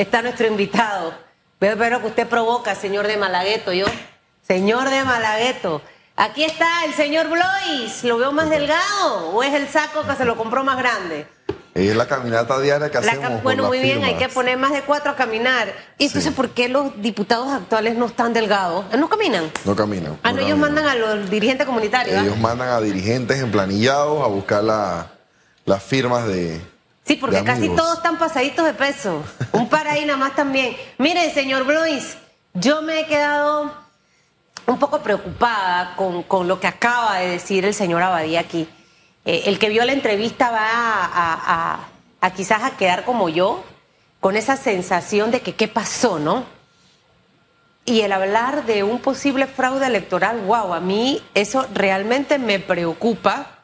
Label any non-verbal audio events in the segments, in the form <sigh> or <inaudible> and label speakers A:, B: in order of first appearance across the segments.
A: está nuestro invitado. Veo, que usted provoca, señor de Malagueto, yo. Señor de Malagueto. Aquí está el señor Blois. ¿Lo veo más delgado o es el saco que se lo compró más grande?
B: Es la caminata diaria que
A: La
B: hacemos.
A: bueno, muy bien, hay que poner más de cuatro a caminar. ¿Y entonces por qué los diputados actuales no están delgados? ¿No caminan?
B: No caminan.
A: Ah, no, ellos
B: caminan.
A: mandan a los dirigentes comunitarios.
B: Ellos mandan a dirigentes emplanillados a buscar la- las firmas de.
A: Sí, porque casi todos están pasaditos de peso. Un par ahí nada más también. Miren, señor Blois, yo me he quedado un poco preocupada con, con lo que acaba de decir el señor Abadía aquí. Eh, el que vio la entrevista va a, a- a- a quizás a quedar como yo, con esa sensación de que qué pasó, ¿no? Y el hablar de un posible fraude electoral, wow, a mí eso realmente me preocupa.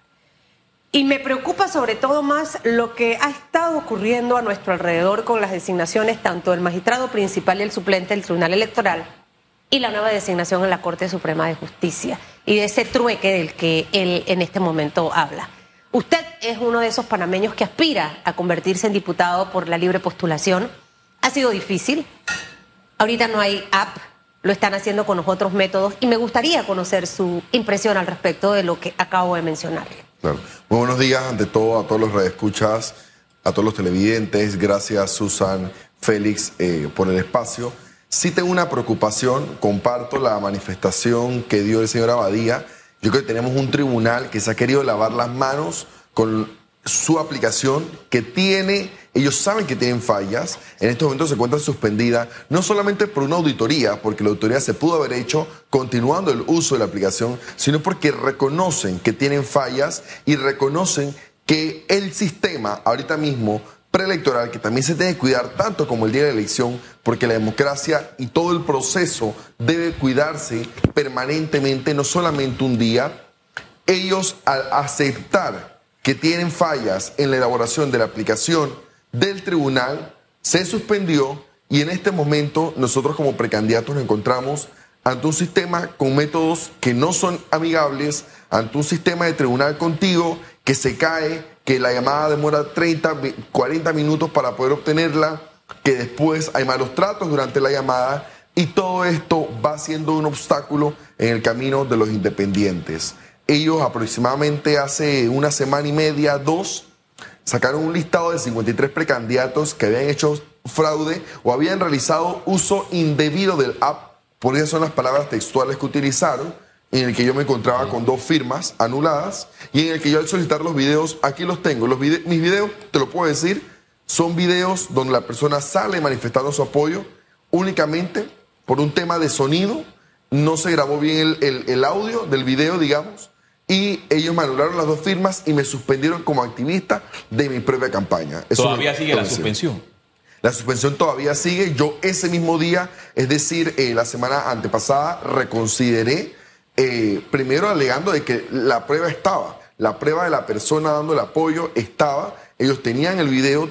A: Y me preocupa sobre todo más lo que ha estado ocurriendo a nuestro alrededor con las designaciones tanto del magistrado principal y el suplente del Tribunal Electoral y la nueva designación en la Corte Suprema de Justicia y de ese trueque del que él en este momento habla. Usted es uno de esos panameños que aspira a convertirse en diputado por la libre postulación. Ha sido difícil. Ahorita no hay app, lo están haciendo con los otros métodos y me gustaría conocer su impresión al respecto de lo que acabo de mencionarle.
B: Muy buenos días, ante todo, a todos los radioescuchas, a todos los televidentes. Gracias, Susan, Félix, eh, por el espacio. Sí tengo una preocupación, comparto la manifestación que dio el señor Abadía. Yo creo que tenemos un tribunal que se ha querido lavar las manos con su aplicación que tiene, ellos saben que tienen fallas, en estos momentos se encuentra suspendida, no solamente por una auditoría, porque la auditoría se pudo haber hecho continuando el uso de la aplicación, sino porque reconocen que tienen fallas y reconocen que el sistema ahorita mismo preelectoral, que también se tiene que cuidar tanto como el día de la elección, porque la democracia y todo el proceso debe cuidarse permanentemente, no solamente un día, ellos al aceptar que tienen fallas en la elaboración de la aplicación del tribunal, se suspendió y en este momento nosotros como precandidatos nos encontramos ante un sistema con métodos que no son amigables, ante un sistema de tribunal contigo que se cae, que la llamada demora 30, vi- 40 minutos para poder obtenerla, que después hay malos tratos durante la llamada y todo esto va siendo un obstáculo en el camino de los independientes. Ellos aproximadamente hace una semana y media, dos, sacaron un listado de 53 precandidatos que habían hecho fraude o habían realizado uso indebido del app, por esas son las palabras textuales que utilizaron, en el que yo me encontraba con dos firmas anuladas y en el que yo al solicitar los videos, aquí los tengo, los mis videos, te lo puedo decir, son videos donde la persona sale manifestando su apoyo únicamente por un tema de sonido, no se grabó bien el- el audio del video, digamos, y ellos me anularon las dos firmas y me suspendieron como activista de mi propia campaña. Eso
C: Todavía sigue la suspensión.
B: La suspensión todavía sigue. Yo ese mismo día, es decir, eh, la semana antepasada, reconsideré, eh, primero alegando de que la prueba estaba, la prueba de la persona dando el apoyo estaba, ellos tenían el video,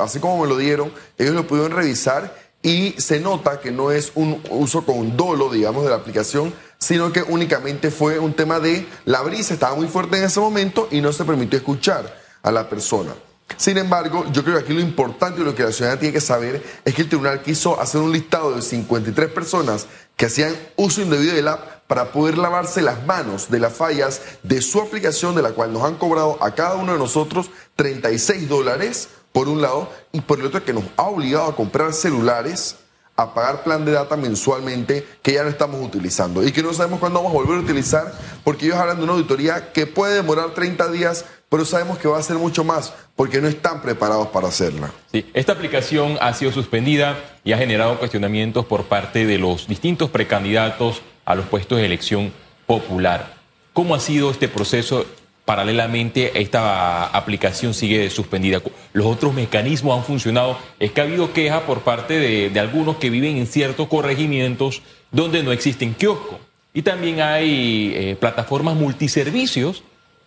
B: así como me lo dieron, ellos lo pudieron revisar y se nota que no es un uso con dolo, digamos, de la aplicación, sino que únicamente fue un tema de la brisa estaba muy fuerte en ese momento y no se permitió escuchar a la persona. Sin embargo, yo creo que aquí lo importante y lo que la ciudadanía tiene que saber es que el tribunal quiso hacer un listado de 53 personas que hacían uso indebido del app para poder lavarse las manos de las fallas de su aplicación, de la cual nos han cobrado a cada uno de nosotros 36 dólares, por un lado, y por el otro que nos ha obligado a comprar celulares a pagar plan de data mensualmente que ya no estamos utilizando y que no sabemos cuándo vamos a volver a utilizar porque ellos hablan de una auditoría que puede demorar 30 días, pero sabemos que va a ser mucho más porque no están preparados para hacerla.
C: Sí, esta aplicación ha sido suspendida y ha generado cuestionamientos por parte de los distintos precandidatos a los puestos de elección popular. ¿Cómo ha sido este proceso? Paralelamente, esta aplicación sigue suspendida. Los otros mecanismos han funcionado. Es que ha habido queja por parte de, de algunos que viven en ciertos corregimientos donde no existen kioscos. Y también hay eh, plataformas multiservicios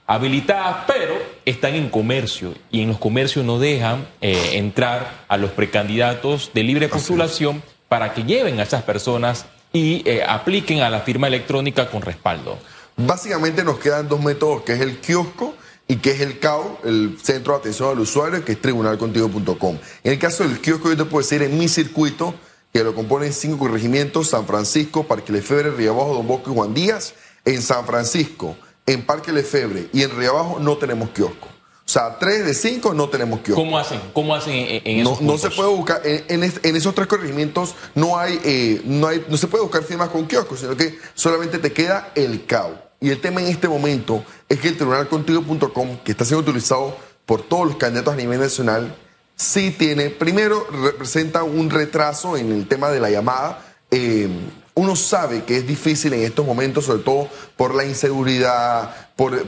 C: habilitadas, pero están en comercio y en los comercios no dejan eh, entrar a los precandidatos de libre postulación para que lleven a esas personas y eh, apliquen a la firma electrónica con respaldo.
B: Básicamente nos quedan dos métodos, que es el kiosco y que es el CAU, el Centro de Atención al Usuario, que es tribunalcontigo.com. En el caso del kiosco, yo te puedo decir en mi circuito, que lo componen cinco corregimientos, San Francisco, Parque Lefebvre, Río Abajo, Don Bosco y Juan Díaz. En San Francisco, en Parque Lefebvre y en Río Abajo no tenemos kiosco. O sea, tres de cinco no tenemos kiosco.
C: ¿Cómo hacen? ¿Cómo hacen en, en esos
B: no, no se puede buscar, en, en, esos tres corregimientos no hay, eh, no hay, no se puede buscar firmas con kiosco, sino que solamente te queda el CAU. Y el tema en este momento es que el tribunalcontigo.com, que está siendo utilizado por todos los candidatos a nivel nacional, sí tiene, primero representa un retraso en el tema de la llamada. Eh, uno sabe que es difícil en estos momentos, sobre todo por la inseguridad, por,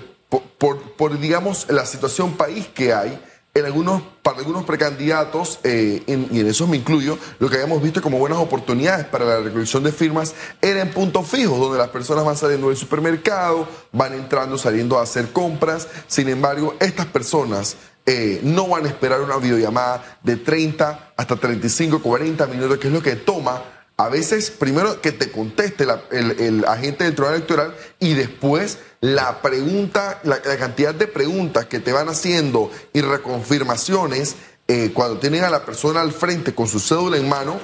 B: por, digamos, la situación país que hay. En algunos, para algunos precandidatos, eh, y en eso me incluyo, lo que habíamos visto como buenas oportunidades para la recolección de firmas era en puntos fijos, donde las personas van saliendo del supermercado, van entrando, saliendo a hacer compras. Sin embargo, estas personas eh, no van a esperar una videollamada de 30 hasta 35, 40 minutos, que es lo que toma a veces primero que te conteste el, agente del tribunal electoral y después la pregunta, la, cantidad de preguntas que te van haciendo y reconfirmaciones eh, cuando tienen a la persona al frente con su cédula en mano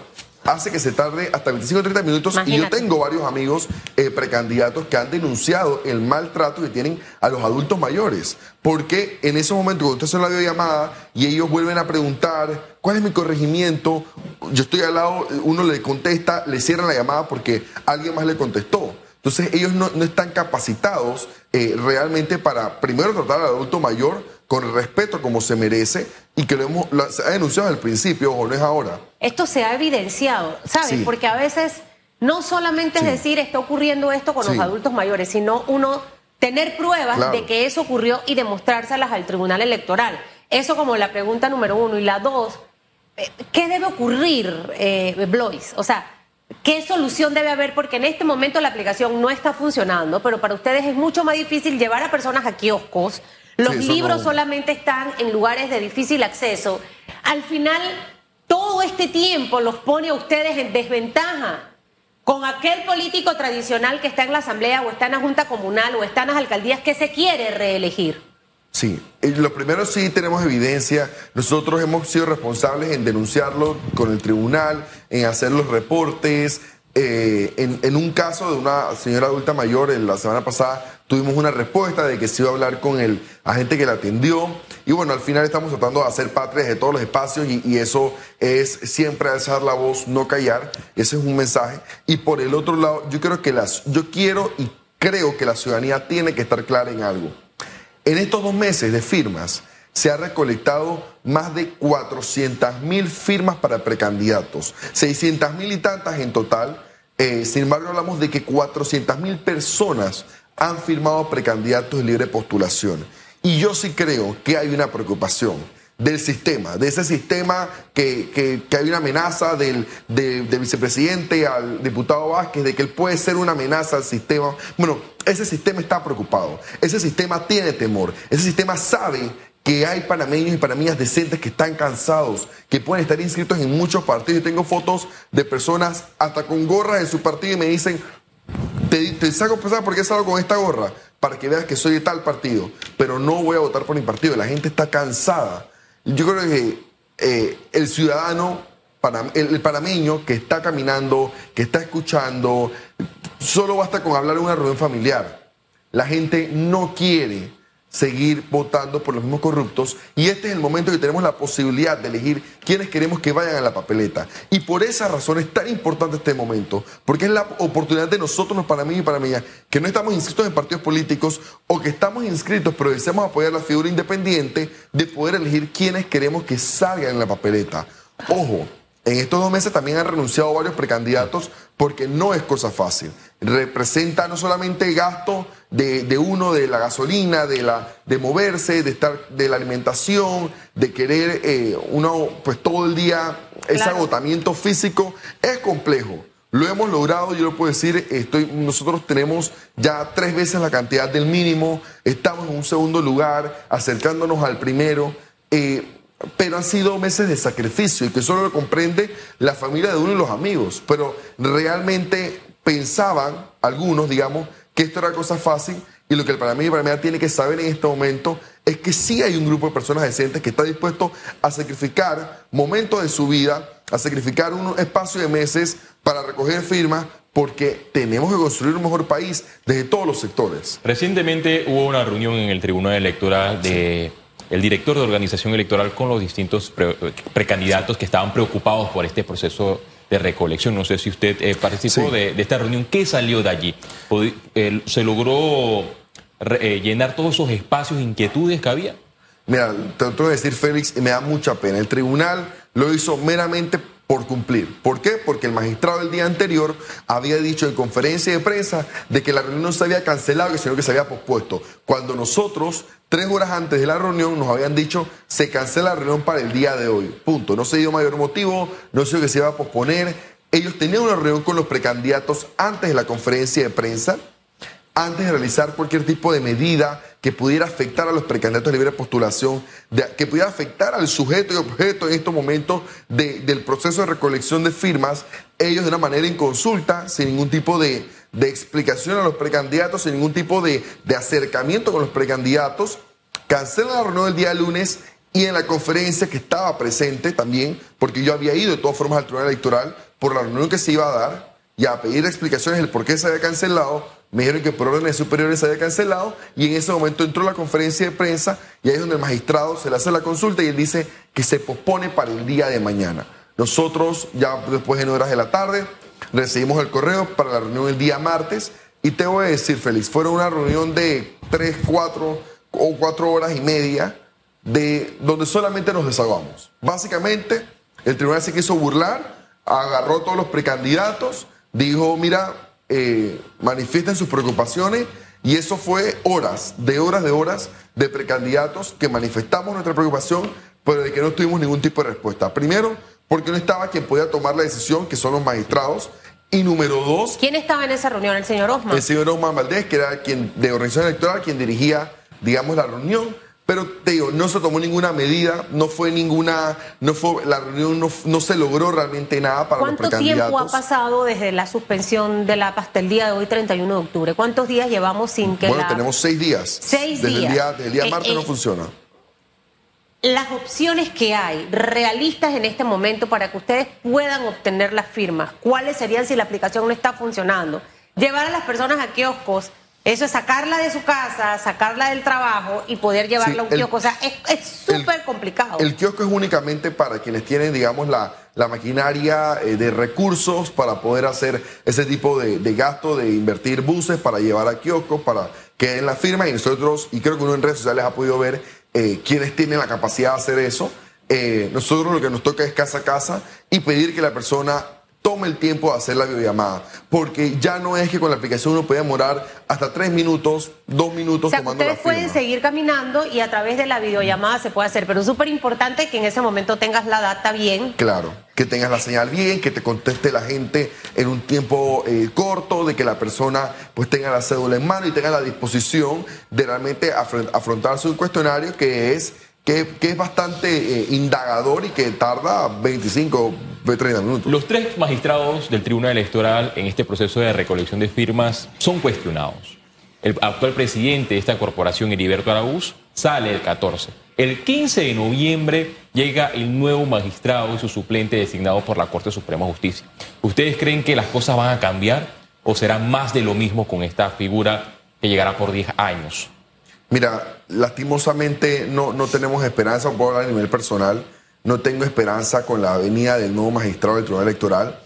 B: hace que se tarde hasta 25 o 30 minutos. Y yo tengo varios amigos eh, precandidatos que han denunciado el maltrato que tienen a los adultos mayores. Porque en ese momento, cuando usted hace la videollamada y ellos vuelven a preguntar cuál es mi corregimiento, yo estoy al lado, uno le contesta, le cierran la llamada porque alguien más le contestó. Entonces ellos no, están capacitados eh, realmente para primero tratar al adulto mayor con respeto como se merece y que lo hemos se ha denunciado al principio, o no es ahora.
A: Esto se ha evidenciado, ¿sabes? Porque a veces no solamente es decir está ocurriendo esto con los adultos mayores, sino uno tener pruebas de que eso ocurrió y demostrárselas al Tribunal Electoral. Eso como la pregunta número uno. Y la dos, eh, ¿qué debe ocurrir, eh, Blois? O sea, ¿Qué solución debe haber? Porque en este momento la aplicación no está funcionando, pero para ustedes es mucho más difícil llevar a personas a kioscos. Los libros solamente están en lugares de difícil acceso. Al final, todo este tiempo los pone a ustedes en desventaja con aquel político tradicional que está en la asamblea o está en la junta comunal o está en las alcaldías que se quiere reelegir.
B: Sí, lo primero sí tenemos evidencia. Nosotros hemos sido responsables en denunciarlo con el tribunal, en hacer los reportes. Eh, en, un caso de una señora adulta mayor, la semana pasada tuvimos una respuesta de que se iba a hablar con el agente que la atendió. Y bueno, al final estamos tratando de hacer patrias de todos los espacios y, y eso es siempre alzar la voz, no callar. Ese es un mensaje. Y por el otro lado, yo creo que las, yo quiero y creo que la ciudadanía tiene que estar clara en algo. En estos dos meses de firmas se ha recolectado más de 400 mil firmas para precandidatos, 600 mil y tantas en total. Eh, sin embargo, hablamos de que 400 mil personas han firmado precandidatos de libre postulación. Y yo sí creo que hay una preocupación del sistema, de ese sistema que, hay una amenaza del, vicepresidente al diputado Vázquez, de que él puede ser una amenaza al sistema. Bueno, ese sistema está preocupado, ese sistema tiene temor, ese sistema sabe que hay panameños y panameñas decentes que están cansados, que pueden estar inscritos en muchos partidos. Yo tengo fotos de personas hasta con gorras de su partido y me dicen, te, saco pesar porque salgo con esta gorra para que veas que soy de tal partido, pero no voy a votar por mi partido. La gente está cansada yo creo que eh, el ciudadano, el, panameño que está caminando, que está escuchando, solo basta con hablar en una reunión familiar. La gente no quiere seguir votando por los mismos corruptos y este es el momento que tenemos la posibilidad de elegir quiénes queremos que vayan a la papeleta. Y por esa razón es tan importante este momento, porque es la oportunidad de nosotros, los panameños y panameñas, que no estamos inscritos en partidos políticos o que estamos inscritos pero deseamos apoyar la figura independiente, de poder elegir quiénes queremos que salgan en la papeleta. Ojo, en estos dos meses también han renunciado varios precandidatos porque no es cosa fácil. Representa no solamente gasto de, uno, de la gasolina, de, la, de moverse, de estar, de la alimentación, de querer eh, uno, pues todo el día, ese agotamiento físico, es complejo. Lo hemos logrado, yo lo puedo decir, estoy, nosotros tenemos ya tres veces la cantidad del mínimo, estamos en un segundo lugar, acercándonos al primero. Eh, pero han sido meses de sacrificio y que solo lo comprende la familia de uno y los amigos. Pero realmente pensaban algunos, digamos, que esto era cosa fácil Y lo que el Panamá y Panamá tiene que saber en este momento es que sí hay un grupo de personas decentes que está dispuesto a sacrificar momentos de su vida, a sacrificar un espacio de meses para recoger firmas, porque tenemos que construir un mejor país desde todos los sectores.
C: Recientemente hubo una reunión en el Tribunal Electoral de el director de organización electoral con los distintos precandidatos que estaban preocupados por este proceso de recolección. No sé si usted eh, participó de, esta reunión. ¿Qué salió de allí? ¿Se logró eh, llenar todos esos espacios, inquietudes que había?
B: Mira, te tengo que decir, Félix, y me da mucha pena. El tribunal lo hizo meramente por cumplir. ¿Por qué? Porque el magistrado el día anterior había dicho en conferencia de prensa de que la reunión no se había cancelado, sino que se había pospuesto. Cuando nosotros, tres horas antes de la reunión, nos habían dicho se cancela la reunión para el día de hoy. Punto. No se dio mayor motivo, no se dio que se iba a posponer. Ellos tenían una reunión con los precandidatos antes de la conferencia de prensa antes de realizar cualquier tipo de medida que pudiera afectar a los precandidatos de libre postulación, que pudiera afectar al sujeto y objeto en estos momentos del proceso de recolección de firmas, ellos de una manera inconsulta, sin ningún tipo de, explicación a los precandidatos, sin ningún tipo de, acercamiento con los precandidatos, cancelan la reunión el día lunes y en la conferencia que estaba presente también, porque yo había ido de todas formas al Tribunal Electoral por la reunión que se iba a dar y a pedir explicaciones del por qué se había cancelado, me dijeron que por órdenes superiores se había cancelado y en ese momento entró la conferencia de prensa y ahí es donde el magistrado se le hace la consulta y él dice que se pospone para el día de mañana. Nosotros ya después en horas de la tarde recibimos el correo para la reunión el día martes y te voy a decir, Félix, fueron una reunión de tres, cuatro o cuatro horas y media de donde solamente nos desahogamos. Básicamente, el tribunal se quiso burlar, agarró a todos los precandidatos, dijo, mira, eh, manifiesten sus preocupaciones y eso fue horas, de horas, de horas de precandidatos que manifestamos nuestra preocupación, pero de que no tuvimos ningún tipo de respuesta. Primero, porque no estaba quien podía tomar la decisión, que son los magistrados. Y número dos...
A: ¿Quién estaba en esa reunión? ¿El señor Osman?
B: El señor Osman Valdés, que era quien de organización electoral, quien dirigía, digamos, la reunión. Pero te digo, no se tomó ninguna medida, no fue ninguna, no fue, la reunión no, se logró realmente nada para los precandidatos.
A: ¿Cuánto tiempo ha pasado desde la suspensión de la pasta el día de hoy, 31 de octubre? ¿Cuántos días llevamos sin que
B: Bueno, tenemos seis días.
A: Seis
B: desde
A: días.
B: El día, desde el día eh, martes no eh, funciona.
A: Las opciones que hay realistas en este momento para que ustedes puedan obtener las firmas, ¿cuáles serían si la aplicación no está funcionando? Llevar a las personas a kioscos eso es sacarla de su casa, sacarla del trabajo y poder llevarla a un kiosco. O sea, es súper complicado.
B: El kiosco es únicamente para quienes tienen, digamos, la, la maquinaria eh, de recursos para poder hacer ese tipo de, gasto, de invertir buses para llevar a kioscos, para que den la firma. Y nosotros, y creo que uno en redes sociales ha podido ver eh, quienes tienen la capacidad de hacer eso. Eh, nosotros lo que nos toca es casa a casa y pedir que la persona tome el tiempo de hacer la videollamada, porque ya no es que con la aplicación uno puede demorar hasta tres minutos, dos minutos
A: o sea, ustedes pueden seguir caminando y a través de la videollamada se puede hacer, pero es súper importante que en ese momento tengas la data bien.
B: Claro, que tengas la señal bien, que te conteste la gente en un tiempo eh, corto, de que la persona pues tenga la cédula en mano y tenga la disposición de realmente afrontarse un cuestionario que es que, es bastante eh, indagador y que tarda 25, 30 minutos.
C: Los tres magistrados del Tribunal Electoral en este proceso de recolección de firmas son cuestionados. El actual presidente de esta corporación, Heriberto Araúz, sale el 14. El 15 de noviembre llega el nuevo magistrado y su suplente designado por la Corte Suprema de Justicia. ¿Ustedes creen que las cosas van a cambiar o será más de lo mismo con esta figura que llegará por 10 años?
B: Mira, lastimosamente no, no tenemos esperanza, puedo hablar a nivel personal, no tengo esperanza con la venida del nuevo magistrado del Tribunal Electoral.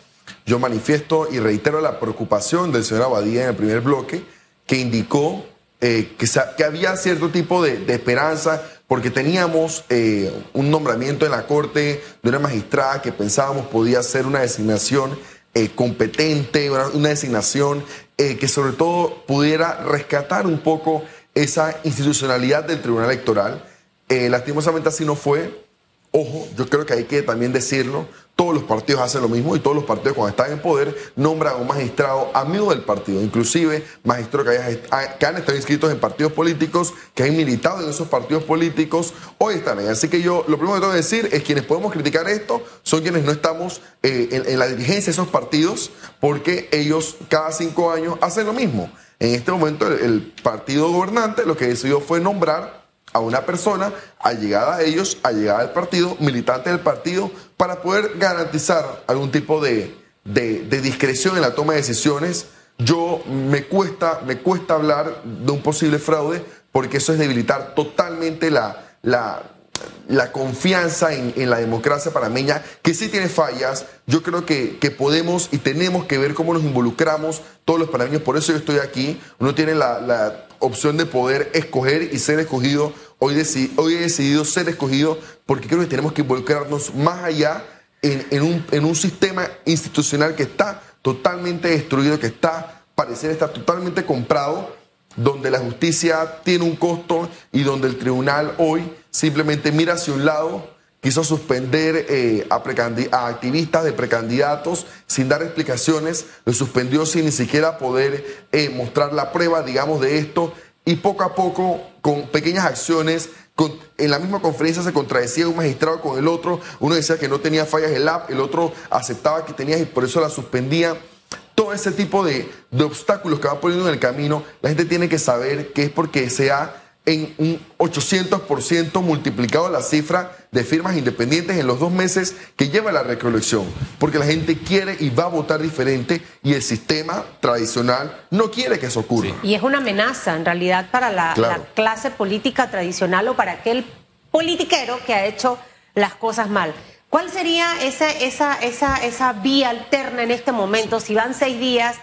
B: Yo manifiesto y reitero la preocupación del señor Abadía en el primer bloque, que indicó eh, que, que, había cierto tipo de, esperanza porque teníamos eh, un nombramiento en la Corte de una magistrada que pensábamos podía ser una designación eh, competente, una, una designación que sobre todo pudiera rescatar un poco esa institucionalidad del Tribunal Electoral. Eh, lastimosamente así no fue. Ojo, yo creo que hay que también decirlo, todos los partidos hacen lo mismo y todos los partidos cuando están en poder nombran a un magistrado amigo del partido, inclusive magistrados que, ah, que, han estado inscritos en partidos políticos, que han militado en esos partidos políticos, hoy están ahí. Así que yo lo primero que tengo que decir es quienes podemos criticar esto son quienes no estamos eh, en, en la dirigencia de esos partidos, porque ellos cada cinco años hacen lo mismo. En este momento el, partido gobernante lo que decidió fue nombrar a una persona allegada a ellos, allegada al partido, militante del partido, para poder garantizar algún tipo de, de- de discreción en la toma de decisiones. Yo me cuesta, me cuesta hablar de un posible fraude porque eso es debilitar totalmente la, la, la confianza en, la democracia panameña, que sí tiene fallas. Yo creo que, que podemos y tenemos que ver cómo nos involucramos todos los panameños. Por eso yo estoy aquí. Uno tiene la, la opción de poder escoger y ser escogido. Hoy, deci- hoy he decidido ser escogido porque creo que tenemos que involucrarnos más allá en, en un, en un sistema institucional que está totalmente destruido, que está, parecer está totalmente comprado, donde la justicia tiene un costo y donde el tribunal hoy simplemente mira hacia un lado, quiso suspender eh, a, activistas de precandidatos sin dar explicaciones, lo suspendió sin ni siquiera poder eh, mostrar la prueba, digamos, de esto, y poco a poco, con pequeñas acciones, en la misma conferencia se contradecía un magistrado con el otro, uno decía que no tenía fallas el app, el otro aceptaba que tenía y por eso la suspendía. Todo ese tipo de, de obstáculos que va poniendo en el camino, la gente tiene que saber que es porque se ha en un 800% multiplicado la cifra de firmas independientes en los dos meses que lleva la recolección. Porque la gente quiere y va a votar diferente y el sistema tradicional no quiere que eso ocurra.
C: Sí.
A: Y es una amenaza en realidad para la,
B: Claro.
A: la clase política tradicional o para aquel politiquero que ha hecho las cosas mal. ¿Cuál sería esa, esa, esa, esa vía alterna en este momento? Si van seis días,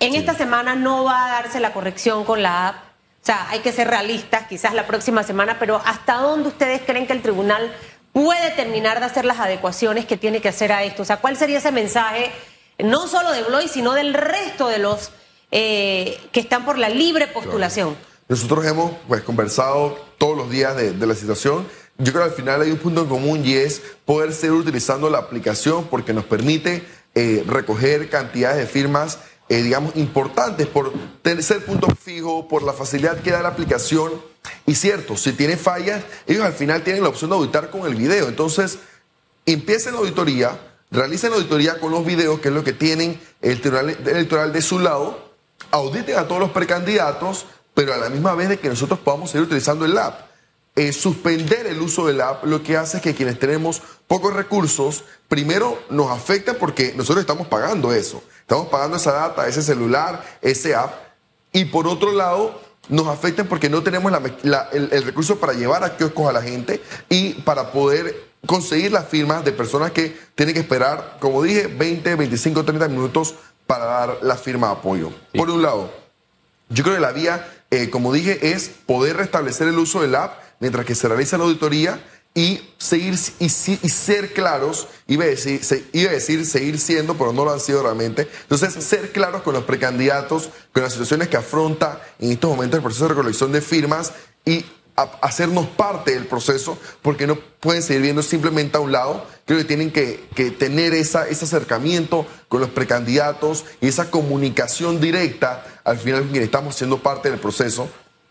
A: en esta semana no va a darse la corrección con la app. O sea, hay que ser realistas, quizás la próxima semana, pero ¿hasta dónde ustedes creen que el tribunal puede terminar de hacer las adecuaciones que tiene que hacer a esto? O sea, ¿cuál sería ese mensaje, no solo de Bloy, sino del resto de los eh, que están por la libre postulación?
B: Nosotros hemos pues, conversado todos los días de, de la situación. Yo creo que al final hay un punto en común y es poder seguir utilizando la aplicación porque nos permite eh, recoger cantidades de firmas, eh, digamos, importantes por ser punto fijo, por la facilidad que da la aplicación. Y cierto, si tiene fallas, ellos al final tienen la opción de auditar con el video. Entonces, empiecen la auditoría, realicen la auditoría con los videos, que es lo que tienen el Tribunal Electoral de su lado, auditen a todos los precandidatos, pero a la misma vez de que nosotros podamos seguir utilizando el app. Eh, suspender el uso del app lo que hace es que quienes tenemos pocos recursos, primero nos afecta porque nosotros estamos pagando eso, estamos pagando esa data, ese celular, ese app, y por otro lado nos afecta porque no tenemos la me- la- el, el recurso para llevar a kioscos a la gente y para poder conseguir las firmas de personas que tienen que esperar, como dije, 20, 25, 30 minutos para dar la firma de apoyo. Por un lado, yo creo que la vía, eh, como dije, es poder restablecer el uso del app mientras que se realiza la auditoría y seguir y, ser claros, iba a, decir, decir seguir siendo, pero no lo han sido realmente. Entonces, ser claros con los precandidatos, con las situaciones que afronta en estos momentos el proceso de recolección de firmas y hacernos parte del proceso, porque no pueden seguir viendo simplemente a un lado. Creo que tienen que, tener esa, ese acercamiento con los precandidatos y esa comunicación directa al final estamos siendo parte del proceso,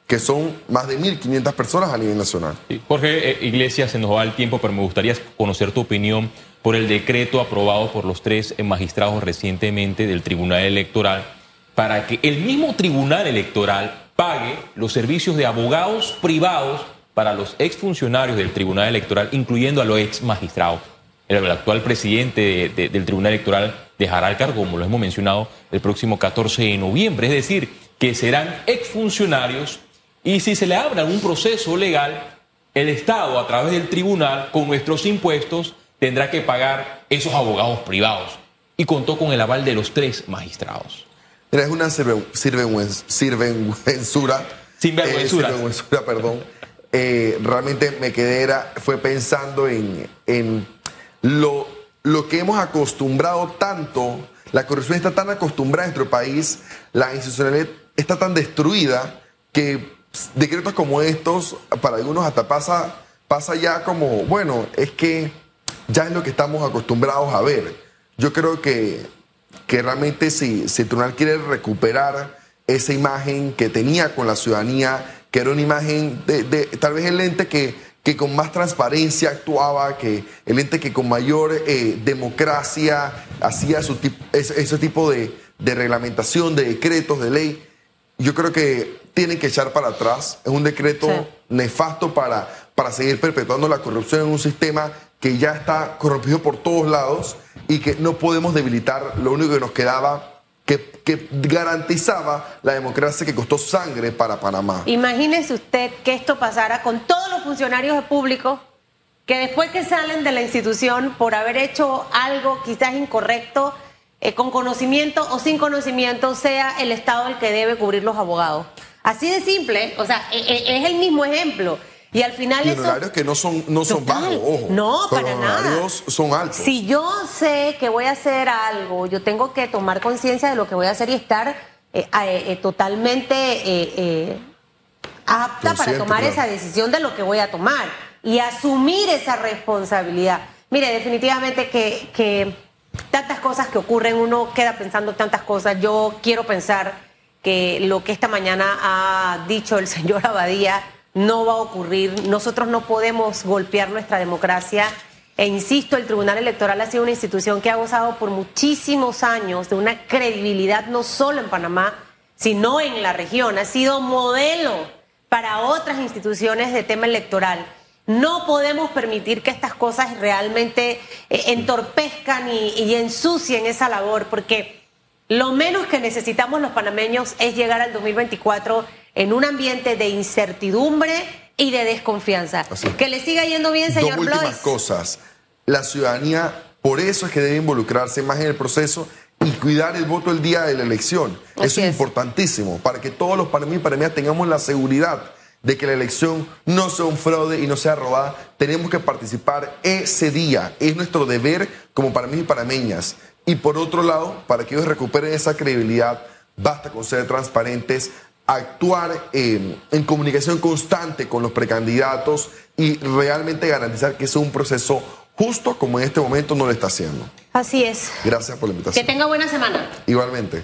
B: que son más de 1.500 personas a nivel nacional.
C: Jorge eh, Iglesias, se nos va el tiempo, pero me gustaría conocer tu opinión por el decreto aprobado por los tres magistrados recientemente del Tribunal Electoral para que el mismo Tribunal Electoral pague los servicios de abogados privados para los exfuncionarios del Tribunal Electoral, incluyendo a los ex magistrados. El, actual presidente de- de- del Tribunal Electoral dejará el cargo, como lo hemos mencionado, el próximo 14 de noviembre. Es decir, que serán exfuncionarios y si se le abre algún proceso legal, el Estado, a través del tribunal, con nuestros impuestos, tendrá que pagar esos abogados privados. Y contó con el aval de los tres magistrados.
B: Mira, es una sirven- sirven- sirvenguenzura.
C: Sinvergüenzura.
B: Eh, perdón. Eh, realmente me quedé, era, fue pensando en, en lo, lo que hemos acostumbrado tanto, la corrupción está tan acostumbrada en nuestro país, la institucionalidad está tan destruida que decretos como estos, para algunos hasta pasa, pasa ya como, bueno, es que ya es lo que estamos acostumbrados a ver. Yo creo que, que realmente si, si el quiere recuperar esa imagen que tenía con la ciudadanía, que era una imagen de, de- tal vez el ente que, que con más transparencia actuaba, que el ente que con mayor eh, democracia hacía su ese, ese tipo de, de reglamentación, de decretos, de ley, yo creo que tienen que echar para atrás. Es un decreto
A: Sí.
B: nefasto para, para seguir perpetuando la corrupción en un sistema que ya está corrompido por todos lados y que no podemos debilitar lo único que nos quedaba, que, que garantizaba la democracia que costó sangre para Panamá.
A: Imagínese usted que esto pasara con todos los funcionarios públicos que después que salen de la institución por haber hecho algo quizás incorrecto, eh, con conocimiento o sin conocimiento, sea el Estado el que debe cubrir los abogados. Así de simple, o sea, e- e- es el mismo ejemplo. Y al final
B: Y
A: eso...
B: honorarios que no son, no son
A: Total.
B: bajos, ojo.
A: No,
B: pero
A: para nada.
B: honorarios son altos.
A: Si yo sé que voy a hacer algo, yo tengo que tomar conciencia de lo que voy a hacer y estar eh, eh, totalmente eh, apta para tomar
B: claro.
A: esa decisión de lo que voy a tomar y asumir esa responsabilidad. Mire, definitivamente que, que tantas cosas que ocurren, uno queda pensando tantas cosas. Yo quiero pensar que lo que esta mañana ha dicho el <laughs> señor Abadía no va a ocurrir. Nosotros no podemos golpear nuestra democracia. E insisto, el Tribunal Electoral ha sido una institución que ha gozado por muchísimos años de una credibilidad no solo en Panamá, sino en la región. Ha sido modelo para otras instituciones de tema electoral. No podemos permitir que estas cosas realmente eh, entorpezcan y, y ensucien esa labor, porque lo menos que necesitamos los panameños es llegar al 2024 en un ambiente de incertidumbre y de desconfianza.
B: Así.
A: Que le siga yendo bien, señor
B: Dos últimas
A: Blois.
B: cosas. La ciudadanía, por eso es que debe involucrarse más en el proceso y cuidar el voto el día de la elección.
A: Así
B: eso es,
A: es.
B: importantísimo, para que todos los panameños y panameñas tengamos la seguridad de que la elección no sea un fraude y no sea robada. Tenemos que participar ese día. Es nuestro deber como panameños y panameñas. Y por otro lado, para que ellos recuperen esa credibilidad, basta con ser transparentes, actuar eh, en comunicación constante con los precandidatos y realmente garantizar que sea un proceso justo como en este momento no lo está haciendo.
A: Así es.
B: Gracias por la
A: Que
B: invitación.
A: tenga buena semana.
B: Igualmente.